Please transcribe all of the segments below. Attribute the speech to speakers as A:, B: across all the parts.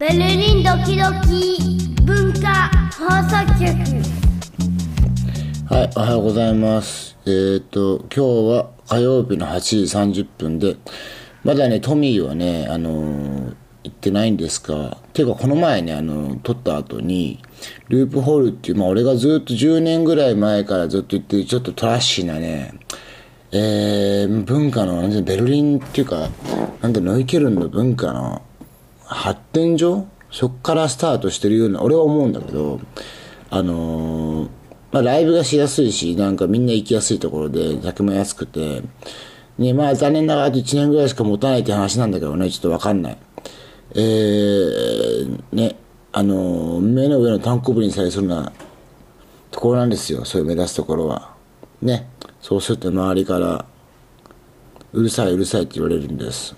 A: ベルリンドキドキ文化放送局
B: はい、おはようございます。えーと、今日は火曜日の8時30分で、まだね、トミーはね、あのー行ってないんですが、ていうかこの前ね、あの撮った後に、ループホールっていう、まあ俺がずっと10年ぐらい前からずっと言ってる、ちょっとトラッシーなね、えー、文化の、ベルリンっていうか、なんていうのノイケルンの文化の発展所？そっからスタートしてるような、俺は思うんだけど、あのーまあライブがしやすいし、なんかみんな行きやすいところで、客も安くて、ね、まあ残念ながらあと1年ぐらいしか持たないって話なんだけどね、ちょっとわかんない。えー、ね、あのー目の上の単行部にさえするようなところなんですよ、そういう目指すところは。ね、そうすると周りから、うるさいうるさいって言われるんです。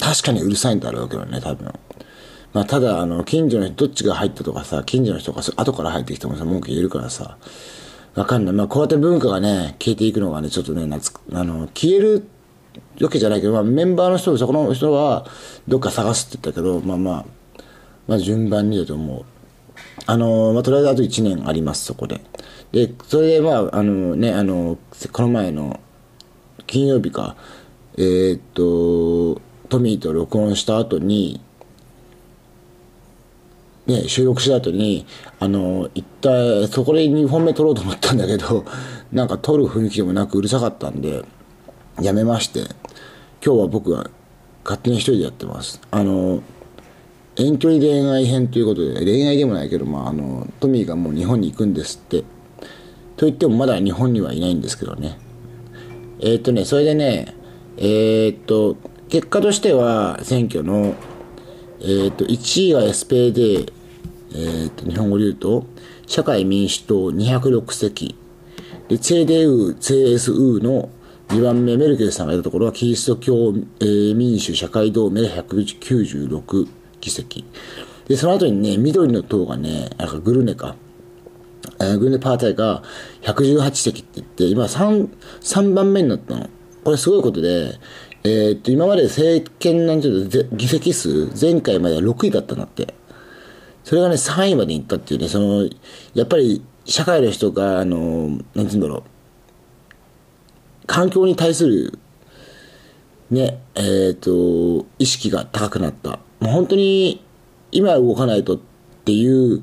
B: 確かにうるさいんだろうけどね、多分。まあ、ただ、あの、近所の人、どっちが入ったとかさ、近所の人が後から入ってきてもさ、文句言えるからさ、わかんない。まあ、こうやって文化がね、消えていくのがね、ちょっとね、夏、あの、消えるわけじゃないけど、まあ、メンバーの人、そこの人は、どっか探すって言ったけど、まあまあ、まあ、順番にだと思う。あの、まあ、とりあえずあと1年あります、そこで。で、それで、まあ、あのね、あの、この前の、金曜日か、えーっと、トミーと録音した後に、ね、収録した後に、あの、一体、そこで2本目撮ろうと思ったんだけど、なんか撮る雰囲気でもなくうるさかったんで、やめまして、今日は僕が勝手に一人でやってます。あの、遠距離恋愛編ということで、恋愛でもないけど、まあ、あの、トミーがもう日本に行くんですって。と言ってもまだ日本にはいないんですけどね。えーっとね、それでね、えーっと、結果としては、選挙の、えーっと、1位が SPD、えーっと、日本語で言うと、社会民主党206席、で、CDU、CSU の2番目、メルケルさんがいたところは、キリスト教、えー民主社会同盟196議席。で、その後にね、緑の党がね、なんかグルネか、えーグルネパータイが118席って言って、今 3, 3番目になったの。これすごいことで、えーっと、今まで政権なんていうの議席数、前回までは6位だったんだって。それがね、3位まで行ったっていうね、その、やっぱり、社会の人が、あの、なんていうんだろう、環境に対する、ね、えっ、と、意識が高くなった。もう本当に、今動かないとっていう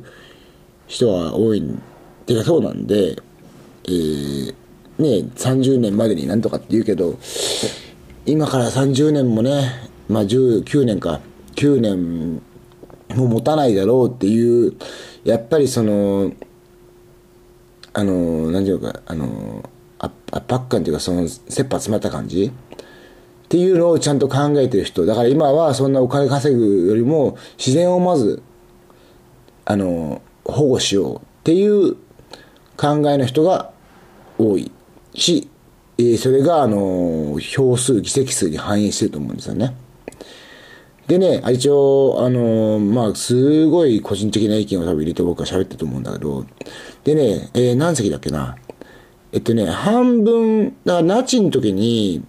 B: 人は多いん、てかそうなんで、えー、ね、30年までになんとかって言うけど、今から30年もね、まあ19年か、9年も持たないだろうっていう、やっぱりその、あの、何ていうか、あの、圧迫感っていうか、その、切羽詰まった感じっていうのをちゃんと考えてる人。だから今はそんなお金稼ぐよりも、自然をまず、あの、保護しようっていう考えの人が多いし、えーそれが、あの、票数、議席数に反映してると思うんですよね。でね、一応、あのまあ、すごい個人的な意見を多分入れて僕は喋ってると思うんだけど、でね、えー何席だっけな。えっとね、半分、だからナチの時に、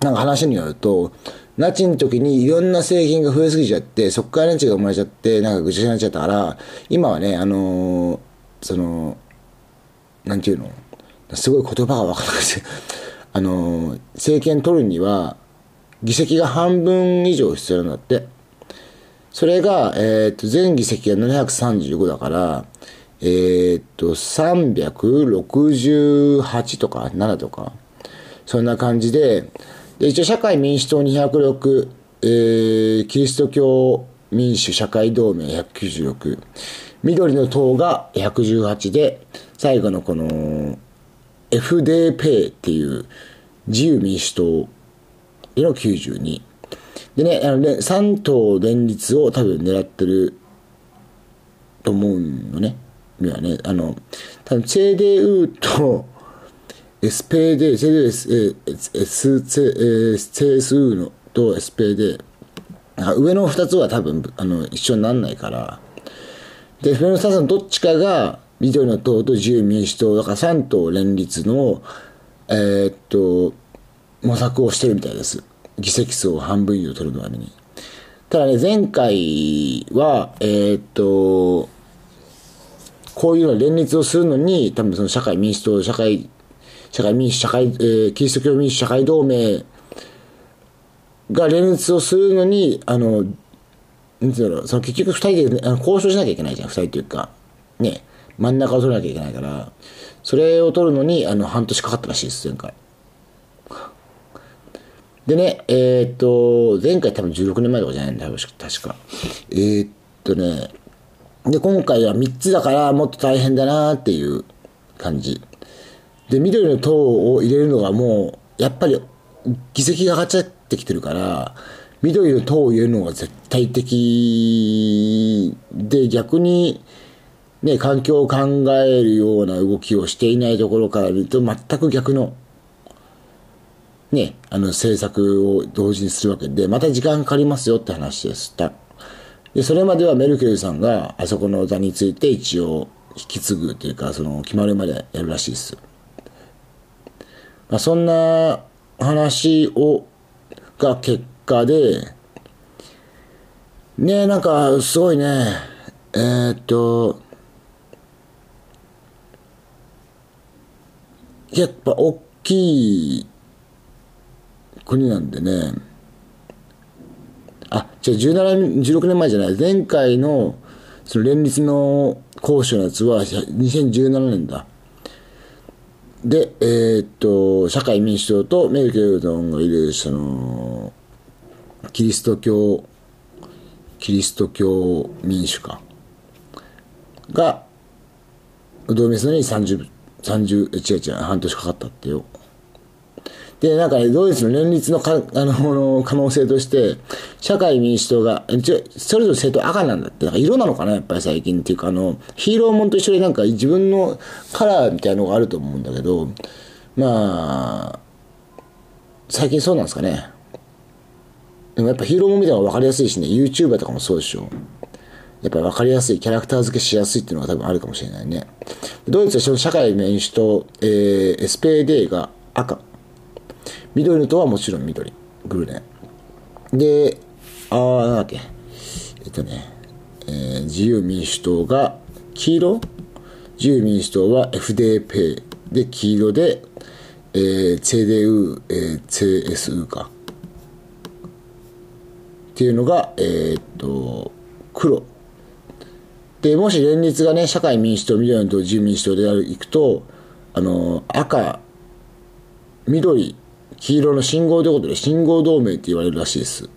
B: なんか話によると、ナチの時にいろんな製品が増えすぎちゃって、そっからナチが生まれちゃって、なんかぐちゃぐちゃになっちゃったから、今はね、あのーその、なんていうの？すごい言葉がわからなくて、あの政権取るには、議席が半分以上必要なんだって。それが、えっ、と、全議席が735だから、えっ、と、368とか7とか、そんな感じで、で一応社会民主党206、えー、キリスト教民主社会同盟196、緑の党が118で、最後のこの、FDP っていう自由民主党での92。でね、あのね、3党連立を多分狙ってると思うのね。にはね、あの、多分 CDU と SPD、CDU、S、CSU のと SPD、上の2つは多分あの一緒にならないから、で、上の2つのどっちかが緑の党と自由民主党、だから3党連立の、えーっと、模索をしてるみたいです。議席数を半分以上取るために。ただね、前回は、えーっと、こういうの連立をするのに、多分その社会民主党、社会、社会民主、社会、えー、キリスト教民主社会同盟が連立をするのに、あの、なんていうの、その結局二人で、あの交渉しなきゃいけないじゃん、二人っていうか、ね、真ん中を取らなきゃいけないから、それを取るのに、あの、半年かかったらしいです、前回。でね、えーっと、前回多分16年前とかじゃないんだ、確か。えーっとね、で、今回は3つだからもっと大変だなっていう感じ。で、緑の党を入れるのがもう、やっぱり議席が上がっちゃってきてるから、緑の党を入れるのが絶対的で、逆に、ね、環境を考えるような動きをしていないところから見ると、全く逆の、ね、あの政策を同時にするわけで、また時間かかりますよって話でした。で、それまではメルケルさんがあそこの座について一応引き継ぐというか、その決まるまでやるらしいです。まあ、そんな話を、が結果で、ねなんかすごいね、えー、っと、やっぱ大きい国なんでね、あ、じゃあ17、16年前じゃない、前回のその連立の交渉のやつは2017年だ。で、えーっと、社会民主党とメルケルトンがいる、その、キリスト教、キリスト教民主化が、同盟するのに30、30、違う違う、半年かかったってよ。で、なんか、ドイツの連立のかあの可能性として、社会民主党が、それぞれ政党赤なんだって、なんか色なのかな、やっぱり最近っていうか、あの、ヒーローもんと一緒になんか自分のカラーみたいなのがあると思うんだけど、まあ、最近そうなんですかね。でもやっぱヒーローもんみたいなのが分かりやすいしね、YouTuber とかもそうでしょ。やっぱり分かりやすい、キャラクター付けしやすいっていうのが多分あるかもしれないね。ドイツはその社会民主党、えー、SPD が赤。緑の党はもちろん緑。グルネ。で、あー、なんだっけ。えっとね、えー自由民主党が黄色自由民主党は FDP で黄色で、えー、CDU、えー、CSU か。っていうのが、えーっと、黒。で、もし連立がね、社会民主党、緑の党、自由民主党でやる、いくと、あの、赤、緑、黄色の信号ということで、信号同盟って言われるらしいです。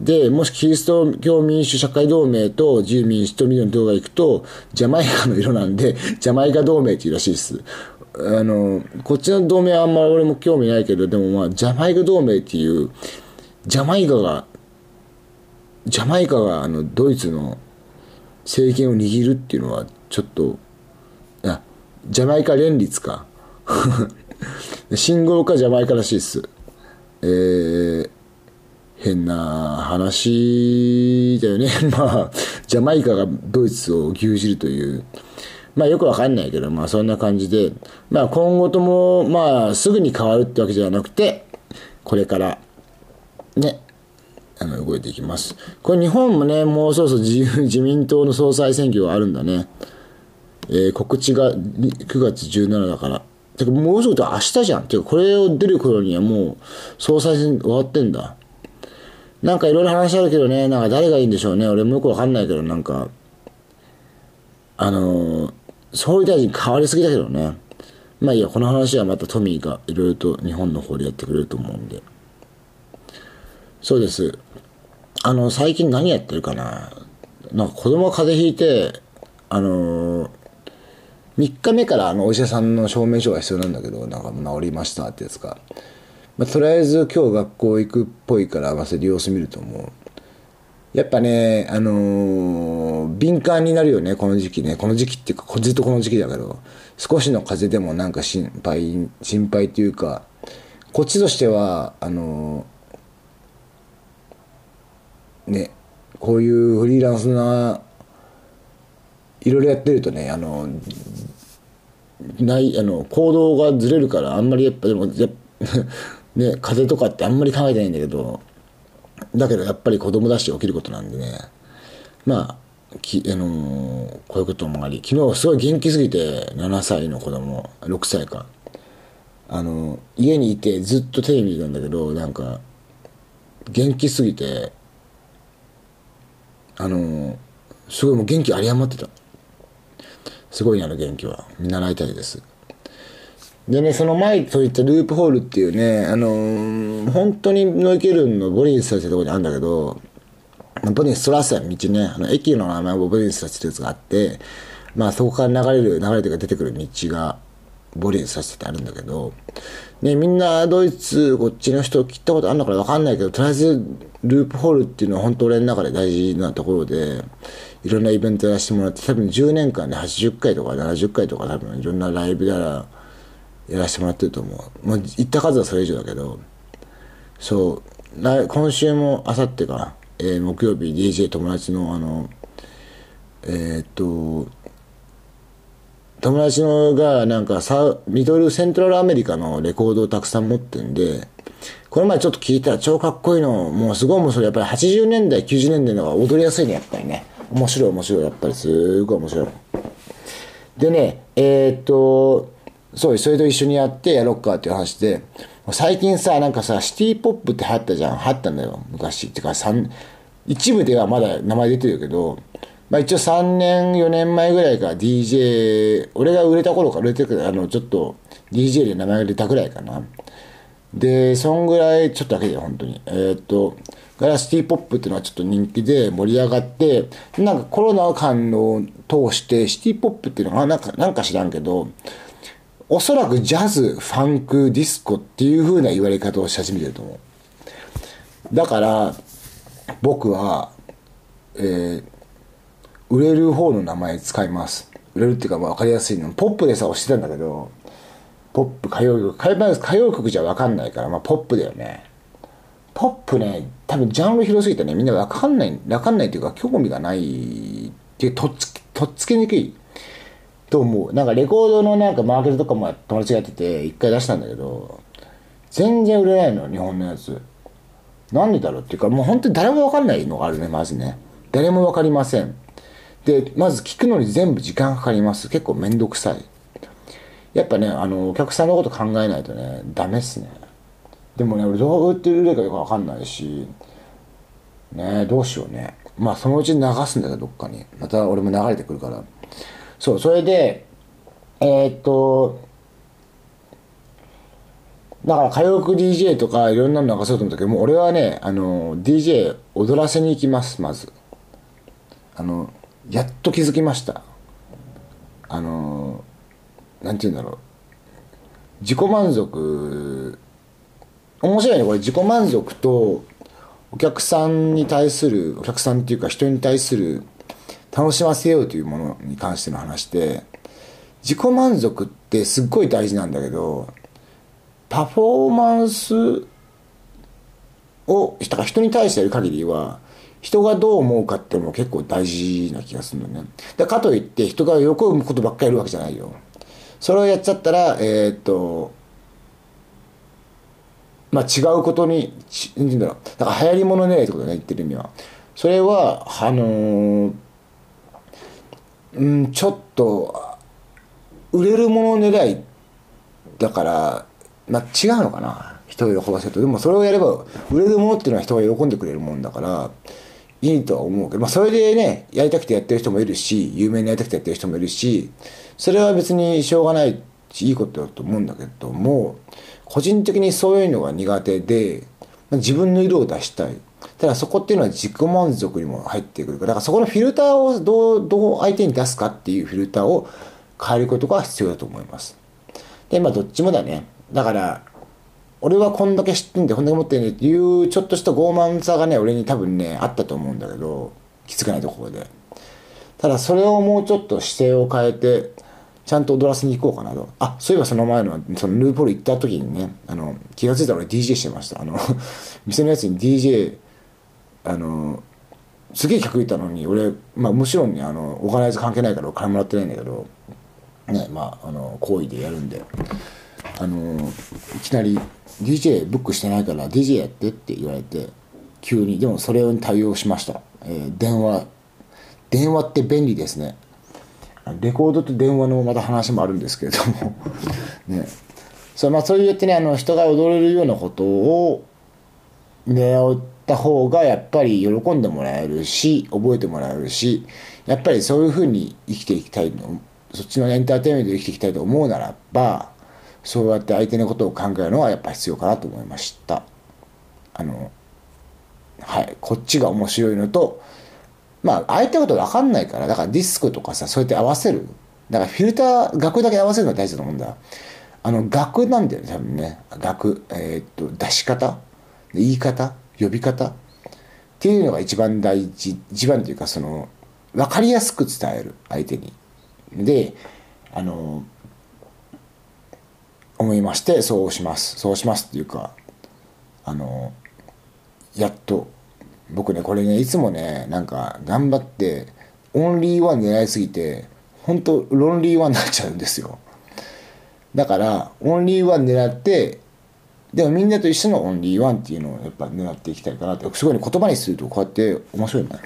B: で、もしキリスト教民主社会同盟と自由民主党、緑の党が行くと、ジャマイカの色なんで、ジャマイカ同盟っていうらしいです。あの、こっちの同盟はあんまり俺も興味ないけど、でもまあ、ジャマイカ同盟っていう、ジャマイカが、ジャマイカがあの、ドイツの政権を握るっていうのは、ちょっと、あ、ジャマイカ連立か。信号かジャマイカらしいっす。えー、変な話だよね。まあ、ジャマイカがドイツを牛耳るという。まあよくわかんないけど、まあそんな感じで、まあ今後とも、まあすぐに変わるってわけじゃなくて、これから、ね、あの、動いていきます。これ日本もね、もうそろそろ自由、自民党の総裁選挙があるんだね。えー告知が9月17だから。てかもうすぐと明日じゃん。てかこれを出る頃にはもう総裁選終わってんだ。なんかいろいろ話あるけどね、なんか誰がいいんでしょうね。俺もよくわかんないけど、なんか、あのー総理大臣変わりすぎだけどね。まあいいや、この話はまたトミーがいろいろと日本の方でやってくれると思うんで。そうです。あの、最近何やってるかな？なんか子供が風邪ひいて、あのー、3日目からあのお医者さんの証明書が必要なんだけど、なんか治りましたってやつが。まあ、とりあえず今日学校行くっぽいから、まあ、それ様子見ると思う。やっぱね、あのー敏感になるよね、この時期ね。この時期っていうか、ずっとこの時期だけど、少しの風邪でもなんか心配、心配っていうか、こっちとしては、あのーね、こういうフリーランスな、いろいろやってるとね、あのない、あの、行動がずれるから、あんまりやっぱ、でも、や ね、風邪とかってあんまり考えてないんだけど、だけどやっぱり子供だし起きることなんでねまあき、あのーこういうこともあり昨日すごい元気すぎて7歳の子供6歳か。あの家にいてずっとテレビ見てたんだけどなんか元気すぎてあのすごいもう元気有り余ってた。すごいなの元気は。見習いたいです。でねその前といったループホールっていうねあのー本当にノイケルンのボリンスさせたとこにあるんだけどボリンストラッセ道ねあの駅の名前をボリンスさせてるやつがあってまあそこから流れる流れというか出てくる道がボリンスさせてあるんだけどねみんなドイツこっちの人聞いたことあるのかな分かんないけどとりあえずループホールっていうのは本当俺の中で大事なところでいろんなイベントやらせてもらって多分10年間で80回とか70回とか多分いろんなライブやらやらせてもらってると思う。もう行った数はそれ以上だけどそう来今週もあさってか、えー木曜日 DJ 友達のあのえーっと友達のがなんかサウミドルセントラルアメリカのレコードをたくさん持ってんでこの前ちょっと聞いたら超かっこいいのもうすごい面白い。やっぱり80年代90年代の方が踊りやすいねやっぱりね。面白い面白い。やっぱりすごい面白い。でねえーっとそうそれと一緒にやってやろっかっていう話で最近さなんかさシティポップって流行ったじゃん。流行ったんだよ昔。ってか三一部ではまだ名前出てるけどまあ一応3年4年前ぐらいから DJ 俺が売れた頃から売れてるあのちょっと DJ で名前が出たぐらいかな。でそんぐらいちょっとだけで本当に。えーっとガラシティーポップっていうのはちょっと人気で盛り上がってなんかコロナ間を通してシティポップっていうのがなんかなんか知らんけどおそらくジャズファンクディスコっていう風な言われ方をし始めてると思う。だから僕はえー売れる方の名前使います。売れるっていうかまあ分かりやすいの。ポップでさ押してたんだけどポップ歌謡曲。歌謡歌謡曲じゃ分かんないからまあポップだよね。ポップね多分ジャンル広すぎてねみんな分かんない分かんないっていうか興味がないっていうとっつきとっつけにくい。と思う。なんかレコードのなんかマーケットとかも友達がやってて一回出したんだけど全然売れないの日本のやつ。なんでだろうっていうかもう本当に誰も分かんないのがあるねまずね。誰も分かりません。でまず聞くのに全部時間かかります。結構めんどくさい。やっぱねあのお客さんのこと考えないとねダメっすね。でもね俺どう売ってるかよく分かんないしねどうしようね。まあそのうち流すんだけどどっかに。また俺も流れてくるから。そうそれでえーっとだから歌謡曲 DJ とかいろんなの流そうと思ったけどもう俺はねあの DJ 踊らせに行きますまず。あのやっと気づきました。あのなんて言うんだろう。自己満足。面白いねこれ。自己満足とお客さんに対するお客さんっていうか人に対する楽しませようというものに関しての話で自己満足ってすっごい大事なんだけどパフォーマンスをだから人に対してやる限りは人がどう思うかっていうのも結構大事な気がするのね。だかといって人が喜ぶことばっかりやるわけじゃないよ。それをやっちゃったらえーっとまあ違うことにちなんて言うんだろう。だから流行り物狙いってことね言ってる意味は。それはあのーうんちょっと売れるもの狙いだからまあ違うのかな。人を喜ばせると。でもそれをやれば売れるものっていうのは人が喜んでくれるもんだから。いいとは思うけど、まあ、それでねやりたくてやってる人もいるし有名になりたくてやってる人もいるしそれは別にしょうがないしいいことだと思うんだけども個人的にそういうのが苦手で自分の色を出したい。ただそこっていうのは自己満足にも入ってくるからだからそこのフィルターをどうどう相手に出すかっていうフィルターを変えることが必要だと思います。でまあどっちもだね。だから俺はこんだけ知ってんでこんだけ持ってんねっていうちょっとした傲慢さがね俺に多分ねあったと思うんだけど気づかないところで。ただそれをもうちょっと姿勢を変えてちゃんと踊らせに行こうかなと。あそういえばその前のそのルーポール行った時にねあの気が付いたら俺 DJ してました。あの 店のやつに DJ あのすげえ客いたのに俺まあもちろんねあのオーガナイズ関係ないからお金もらってないんだけどねまああの行為でやるんで。あのいきなり DJ ブックしてないから DJ やってって言われて急にでもそれに対応しました、えー電話。電話って便利ですね。レコードと電話のまた話もあるんですけれども。ね。そう,、まあ、そうやってねあの人が踊れるようなことを狙った方がやっぱり喜んでもらえるし覚えてもらえるしやっぱりそういうふうに生きていきたいのそっちのエンターテインメントで生きていきたいと思うならばそうやって相手のことを考えるのはやっぱ必要かなと思いました。あのはい。こっちが面白いのとまあ相手のこと分かんないからだからディスクとかさそうやって合わせる。だからフィルター楽だけ合わせるのが大事だと思うんだ。あの楽なんだよね多分ね。楽えーっと出し方言い方呼び方っていうのが一番大事一番というかその分かりやすく伝える相手に。であの思いましてそうします。そうしますっていうかあのやっと僕ねこれねいつもねなんか頑張ってオンリーワン狙いすぎて本当ロンリーワンになっちゃうんですよ。だからオンリーワン狙ってでもみんなと一緒のオンリーワンっていうのをやっぱ狙っていきたいかなってすごいね言葉にするとこうやって面白いな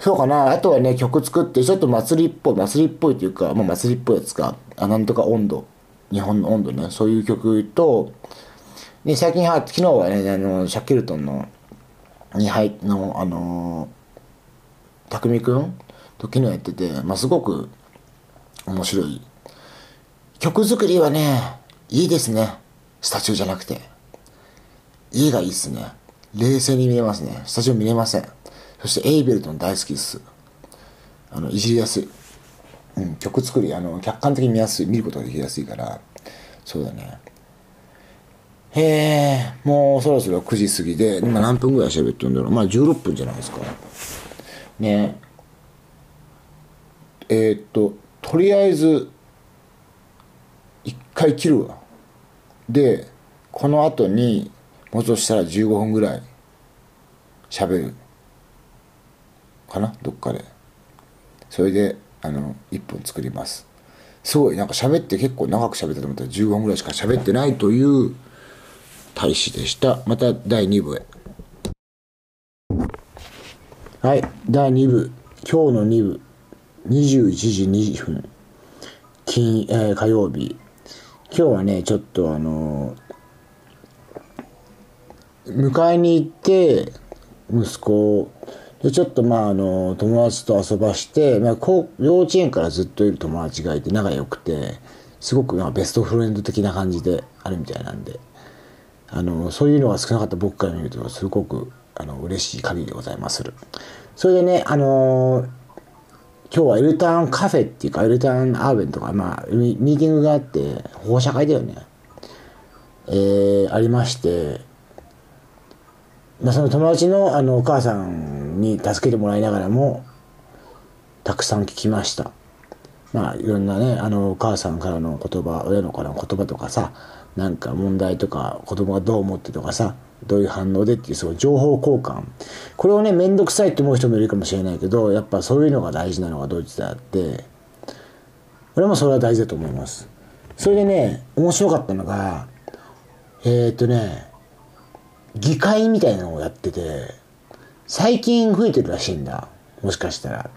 B: そうかな。あとはね曲作ってちょっと祭りっぽい祭りっぽいというか、まあ、祭りっぽいやつか。あなんとか温度。日本の温度ねそういう曲とで最近は昨日はねあのシャッキルトンのに入っのあの、匠くんと昨日やってて、まあ、すごく面白い。曲作りはねいいですね。スタジオじゃなくて。家がいいっすね。冷静に見えますね。スタジオ見れません。そしてエイベルトン大好きっす。あのいじりやすい、うん、曲作りあの客観的に見やすい見ることができやすいから。そうだね。へえもうそろそろ9時過ぎで今何分ぐらい喋ってるんだろう。まあ16分じゃないですか。ね。えー、っととりあえず一回切るわ。でこの後にもうちょっとしたら15分ぐらい喋る。かな？どっかで。それであの1本作ります。すごいなんか喋って結構長く喋ったと思ったら15分ぐらいしか喋ってないという大使でした。また第2部へ。はい第2部。今日の2部。21時2分。金、えー、火曜日。今日はねちょっとあの迎えに行って息子をでちょっとまああの友達と遊ばして、まあ、こう幼稚園からずっといる友達がいて仲良くてすごくまあベストフレンド的な感じであるみたいなんであのそういうのが少なかった僕から見るとすごくあの嬉しい限りでございまする。それでねあの今日はエルターンカフェっていうかエルターンアーベンとか、まあ、ミーティングがあって保護者会だよね。えー、ありましてまあ、その友達のあのお母さんに助けてもらいながらもたくさん聞きました。まあいろんなねあのお母さんからの言葉親のからの言葉とかさなんか問題とか子供がどう思ってとかさどういう反応でっていうそう情報交換。これをね面倒くさいって思う人もいるかもしれないけどやっぱそういうのが大事なのがドイツであって俺もそれは大事だと思います。それでね面白かったのがえー、っとね議会みたいなのをやってて最近増えてるらしいんだ。もしかしたら。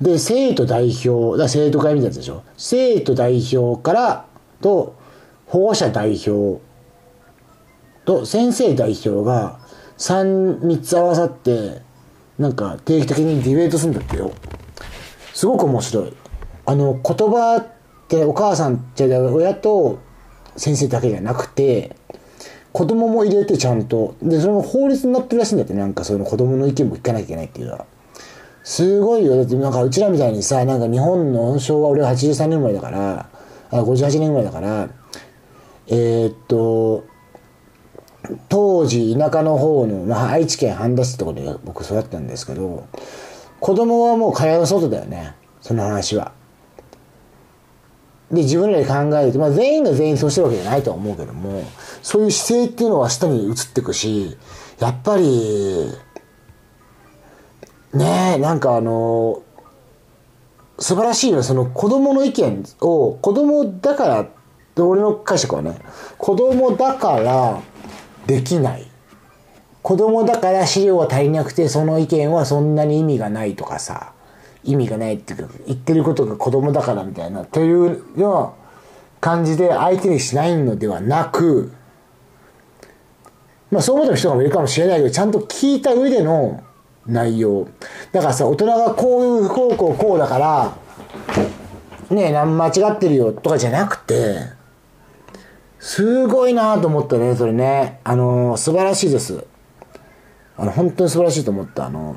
B: で生徒代表だ生徒会みたいなやつでしょ？生徒代表からと保護者代表と先生代表が 3, 3つ合わさってなんか定期的にディベートするんだってよ。すごく面白い。あの言葉ってお母さんって親と先生だけじゃなくて子供も入れてちゃんと。でそれも法律になってるらしいんだってなんかその子供の意見も聞かなきゃいけないっていうのは。すごいよ。だってなんかうちらみたいにさなんか日本の昭和俺は83年生まれだからあ58年生まれだからえー、っと当時田舎の方の、まあ、愛知県半田市ってころで僕育ったんですけど子供はもう蚊帳の外だよね。その話は。で自分らで考えると、まあ、全員が全員そうしてるわけじゃないとは思うけどもそういう姿勢っていうのは下に移っていくしやっぱりねえなんかあの素晴らしいのはその子供の意見を子供だから俺の解釈はね子供だからできない。子供だから資料が足りなくてその意見はそんなに意味がないとかさ。意味がないっていうか言ってることが子供だからみたいなというような感じで相手にしないのではなくまあそう思ってる人もいるかもしれないけどちゃんと聞いた上での内容。だからさ大人がこういうこうこうこうだからねえ間違ってるよとかじゃなくてすごいなと思ったねそれね。あの素晴らしいです。あの本当に素晴らしいと思った。あの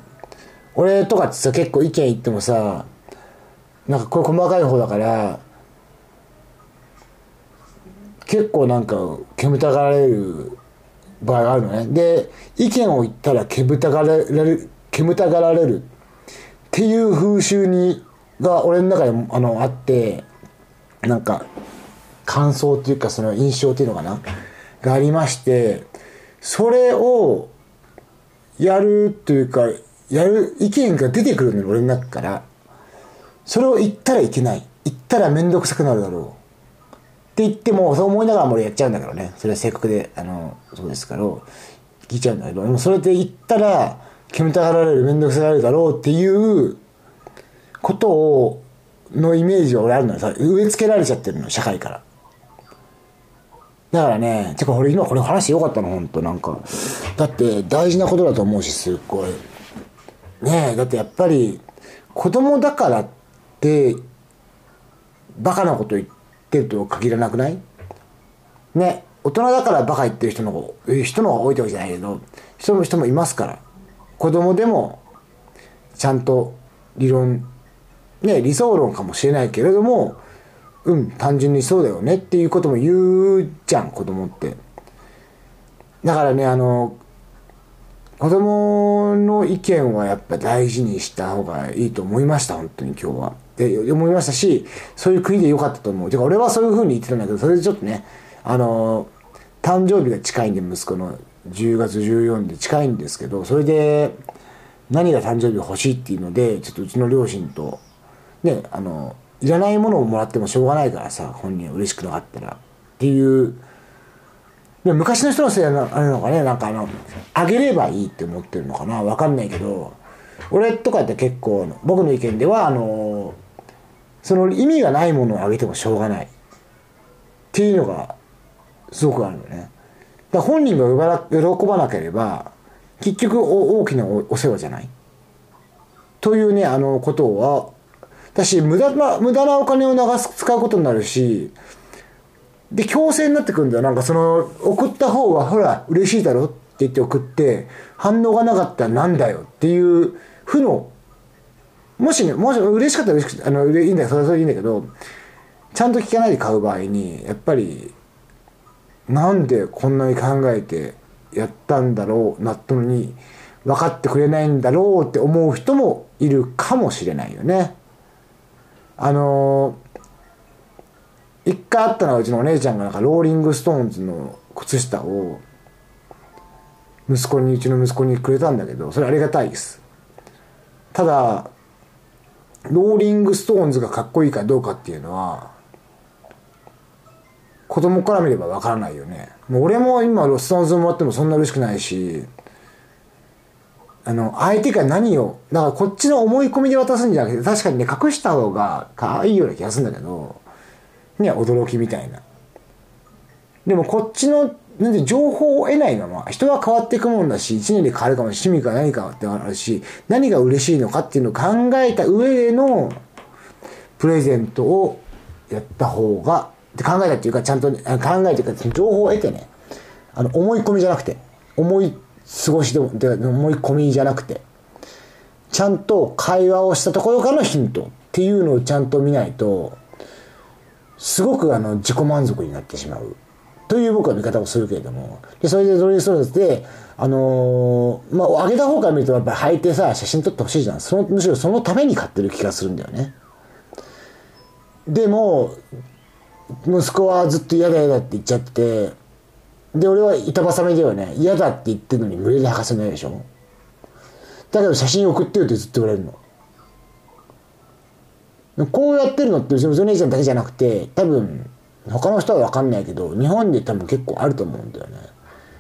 B: 俺とかってさ結構意見言ってもさなんかこれ細かい方だから結構なんか煙たがられる場合があるのね。で意見を言ったら煙たがられる煙たがられるっていう風習にが俺の中であのあってなんか感想っていうかその印象っていうのかな？がありましてそれをやるというかやる意見が出てくるのよ俺の中からそれを言ったらいけない。言ったら面倒くさくなるだろう。って言ってもそう思いながらも俺やっちゃうんだけどね。それは性格であのそうですから聞いちゃうんだけど。でもそれで言ったら煙たがられる面倒くさがられるだろうっていうことをのイメージは俺あるのよ。さ植え付けられちゃってるの社会から。だからねてか俺今これ話してよかったの本当なんかだって大事なことだと思うしすっごい。ねえだってやっぱり子供だからってバカなこと言ってると限らなくない？ね大人だからバカ言ってる人の方人の方が多いってわけじゃないけど人も人もいますから。子供でもちゃんと理論ね理想論かもしれないけれどもうん単純にそうだよねっていうことも言うじゃん子供って。だからねあの子供の意見はやっぱ大事にした方がいいと思いました本当に今日は。で思いましたしそういう国でよかったと思う。てか俺はそういうふうに言ってたんだけどそれでちょっとねあの誕生日が近いんで息子の10月14で近いんですけどそれで何が誕生日欲しいっていうのでちょっとうちの両親とねあのいらないものをもらってもしょうがないからさ本人は嬉しくなかったらっていうで昔の人のせいなあれのかねなんかあのあげればいいって思ってるのかなわかんないけど俺とかって結構僕の意見ではあのその意味がないものをあげてもしょうがない。っていうのがすごくあるのね。だ本人が喜ばなければ結局大きなお世話じゃない。というねあのことは私無駄な無駄なお金を流す使うことになるしで強制になってくるんだよ。なんかその送った方はほら嬉しいだろって言って送って反応がなかったらなんだよ。っていう負のもしねもし嬉しかったら嬉しくあのいいんだよ。それはそれいいんだけどちゃんと聞かないで買う場合にやっぱりなんでこんなに考えてやったんだろうなったのに分かってくれないんだろうって思う人もいるかもしれないよね。あの一回あったのはうちのお姉ちゃんがなんかローリング・ストーンズの靴下を息子にうちの息子にくれたんだけどそれありがたいです。ただローリング・ストーンズがかっこいいかどうかっていうのは子供から見ればわからないよね。もう俺も今ロストーンズもらってもそんな嬉しくないしあの相手が何をだからこっちの思い込みで渡すんじゃなくて確かにね隠した方が可愛いような気がするんだけどね驚きみたいな。でもこっちのなんで情報を得ないまま人は変わっていくもんだし1年で変わるかもしれない趣味か何かってあるし何が嬉しいのかっていうのを考えた上でのプレゼントをやった方がって考えたっていうかちゃんと考えていうか情報を得てねあの思い込みじゃなくて思い過ごしでもで思い込みじゃなくてちゃんと会話をしたところからのヒントっていうのをちゃんと見ないとすごくあの自己満足になってしまう。という僕は見方をするけれども。でそれでドリーストレスであのー、まあ上げた方から見るとやっぱり履いてさ写真撮ってほしいじゃん。そのむしろそのために買ってる気がするんだよね。でも息子はずっと嫌だ嫌だって言っちゃってで俺は板挟みではね。嫌だって言ってるのに無理で履かせないでしょ。だけど写真送ってよってずっと言われるの。こうやってるのってうちの姉ちゃんだけじゃなくて多分他の人は分かんないけど日本で多分結構あると思うんだよね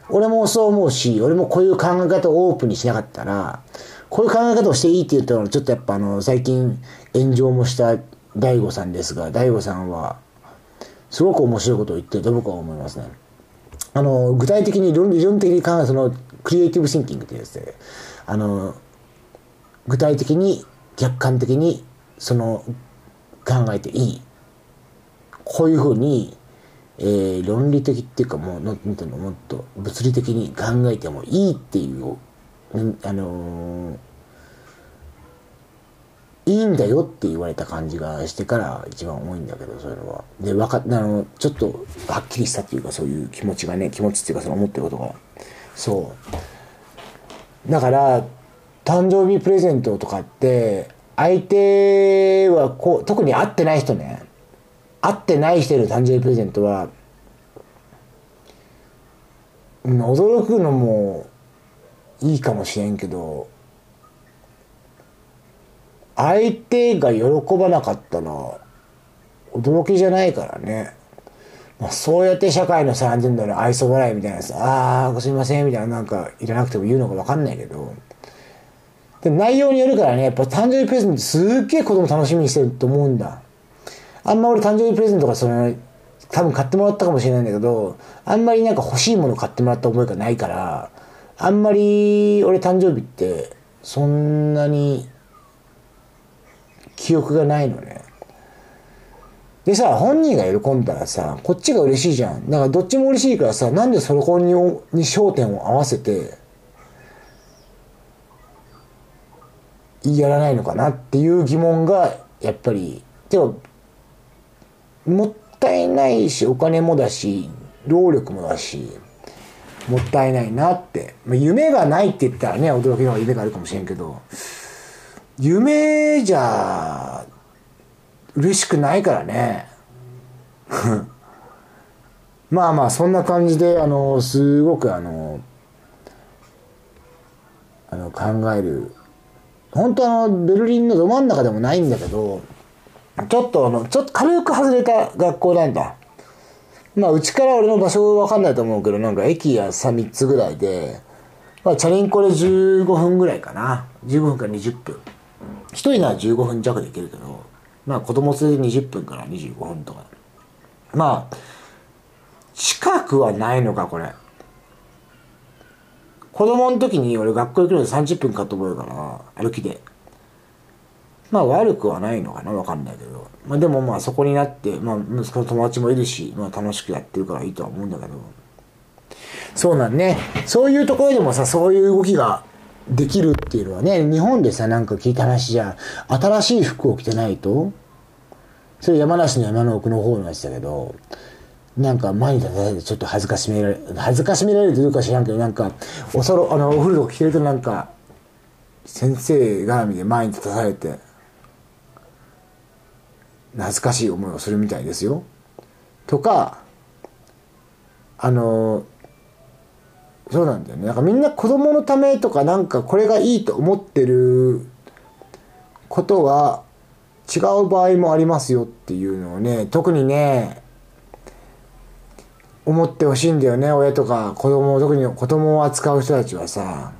B: 俺もそう思うし、俺もこういう考え方をオープンにしなかったら、こういう考え方をしていいって言ったのちょっとやっぱあの、最近炎上もした大悟さんですが、大悟さんは、すごく面白いことを言ってると僕は思いますね。あの、具体的に理論的に考えその、クリエイティブシンキングってやつで、あの、具体的に、客観的に、その、考えていい。こういうふうに、えー、論理的っていうかもう、なんていうの、もっと物理的に考えてもいいっていう、あのーいいんだよって言われた感じがしてから一番多いんだけど、そういうのは。で、わかあの、ちょっとはっきりしたっていうか、そういう気持ちがね、気持ちっていうか、その思ってることが。そう。だから、誕生日プレゼントとかって、相手はこう、特に会ってない人ね、会ってない人への誕生日プレゼントは、驚くのもいいかもしれんけど、相手が喜ばなかったら驚きじゃないからね。まあ、そうやって社会の3000ドル愛想笑いみたいなさ、ああ、すいませんみたいななんかいらなくても言うのかわかんないけど。で内容によるからね、やっぱ誕生日プレゼントすっげえ子供楽しみにしてると思うんだ。あんま俺誕生日プレゼントがその、多分買ってもらったかもしれないんだけど、あんまりなんか欲しいもの買ってもらった覚えがないから、あんまり俺誕生日ってそんなに記憶がないのね。でさ、本人が喜んだらさ、こっちが嬉しいじゃん。だからどっちも嬉しいからさ、なんでそこにに焦点を合わせて、やらないのかなっていう疑問が、やっぱり、でも、もったいないし、お金もだし、労力もだし、もったいないなって。まあ、夢がないって言ったらね、驚きの方が夢があるかもしれんけど、夢じゃ、嬉しくないからね。まあまあ、そんな感じで、あの、すごくあの、あの、考える。本当あの、ベルリンのど真ん中でもないんだけど、ちょっとあの、ちょっと軽く外れた学校なんだ。まあ、うちから俺の場所わかんないと思うけど、なんか駅がさ、3つぐらいで、まあ、チャリンコで15分ぐらいかな。15分から20分。一人なら15分弱で行けるけど、まあ子供連れで20分から25分とか。まあ、近くはないのか、これ。子供の時に俺学校行くので30分かと思うから、歩きで。まあ悪くはないのかな、わかんないけど。まあでもまあそこになって、まあ息子の友達もいるし、まあ楽しくやってるからいいとは思うんだけど。そうなんね。そういうところでもさ、そういう動きができるっていうのはね、日本でさ、なんか聞いた話じゃ、新しい服を着てないと、それ山梨の山の奥の方のやつだけど、なんか前に立たれてちょっと恥ずかしめられ、恥ずかしめられるというか知らんけど、なんか、おそろ、あの、お風呂とか着てるとなんか、先生絡みで前に立たされて、懐かしい思いをするみたいですよ。とか、あの、そうなんだよね。なんかみんな子供のためとかなんかこれがいいと思ってることは違う場合もありますよっていうのをね、特にね、思ってほしいんだよね、親とか子供、特に子供を扱う人たちはさ。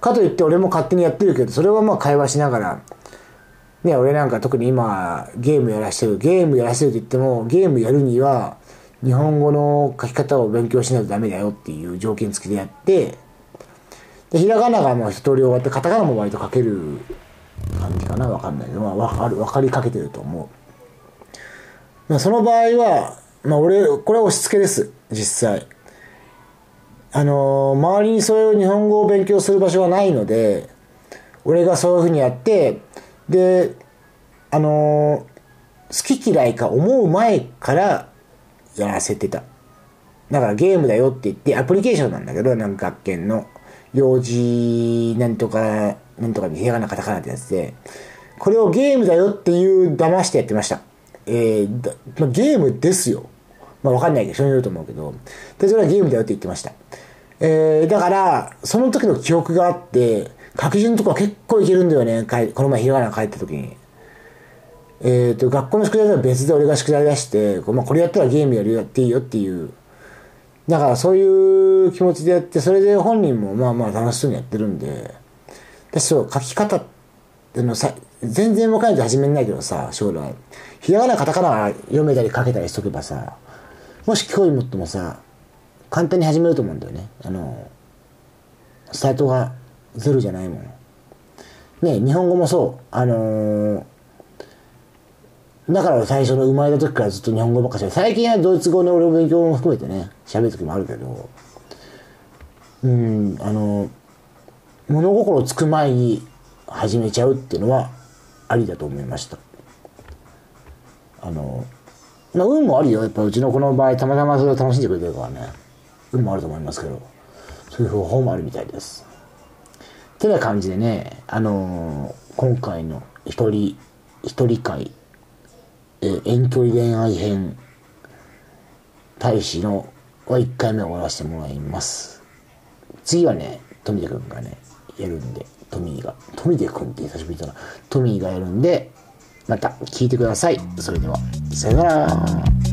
B: かといって俺も勝手にやってるけど、それはまあ会話しながら、ね、俺なんか特に今ゲームやらしてる、ゲームやらしてるって言っても、ゲームやるには、日本語の書き方を勉強しないとダメだよっていう条件付きでやって、で、ひらがながもう一通り終わって、カタカナも割と書ける感じかなわかんないけど、まあわかる、わかりかけてると思う。まあその場合は、まあ俺、これは押し付けです、実際。あのー周りにそういう日本語を勉強する場所はないので、俺がそういうふうにやって、で、あのー好き嫌いか思う前からやらせてた。だからゲームだよって言って、アプリケーションなんだけど、なんか学研の、幼児なんとか、なんとかにひらがなカタカナってやつで、これをゲームだよっていう騙してやってました。えーだまあ、ゲームですよ。まあわかんないけど、人によると思うけど。で、それはゲームだよって言ってました。えー、だから、その時の記憶があって、書き順とか結構いけるんだよね。この前ひらがな書いた時に。えっ、と、学校の宿題では別で俺が宿題出して、まあ、これやったらゲームやるやっていいよっていうだからそういう気持ちでやってそれで本人もまあまあ楽しそうにやってるんで私そう書き方ってのさ全然分かんないと始めないけどさ将来ひらがなカタカナ読めたり書けたりしとけばさもし興味持ってもさ簡単に始めると思うんだよね。あのスタートがゼロじゃないもんね日本語もそう。あのーだから最初の生まれた時からずっと日本語ばっかしゃ最近はドイツ語の俺勉強も含めてね喋る時もあるけど。うんあの物心つく前に始めちゃうっていうのはありだと思いました。あのまあ運もあるよ。やっぱうちの子の場合たまたまそれを楽しんでくれてるからね。運もあると思いますけど。そういう方法もあるみたいです。てな感じでねあの今回の一人一人会えー遠距離恋愛編大使のは1回目終わらせてもらいます。次はね富田君がねやるんでトミーが富田君って久しぶりだな。トミーがやるんでまた聞いてください。それではさよなら。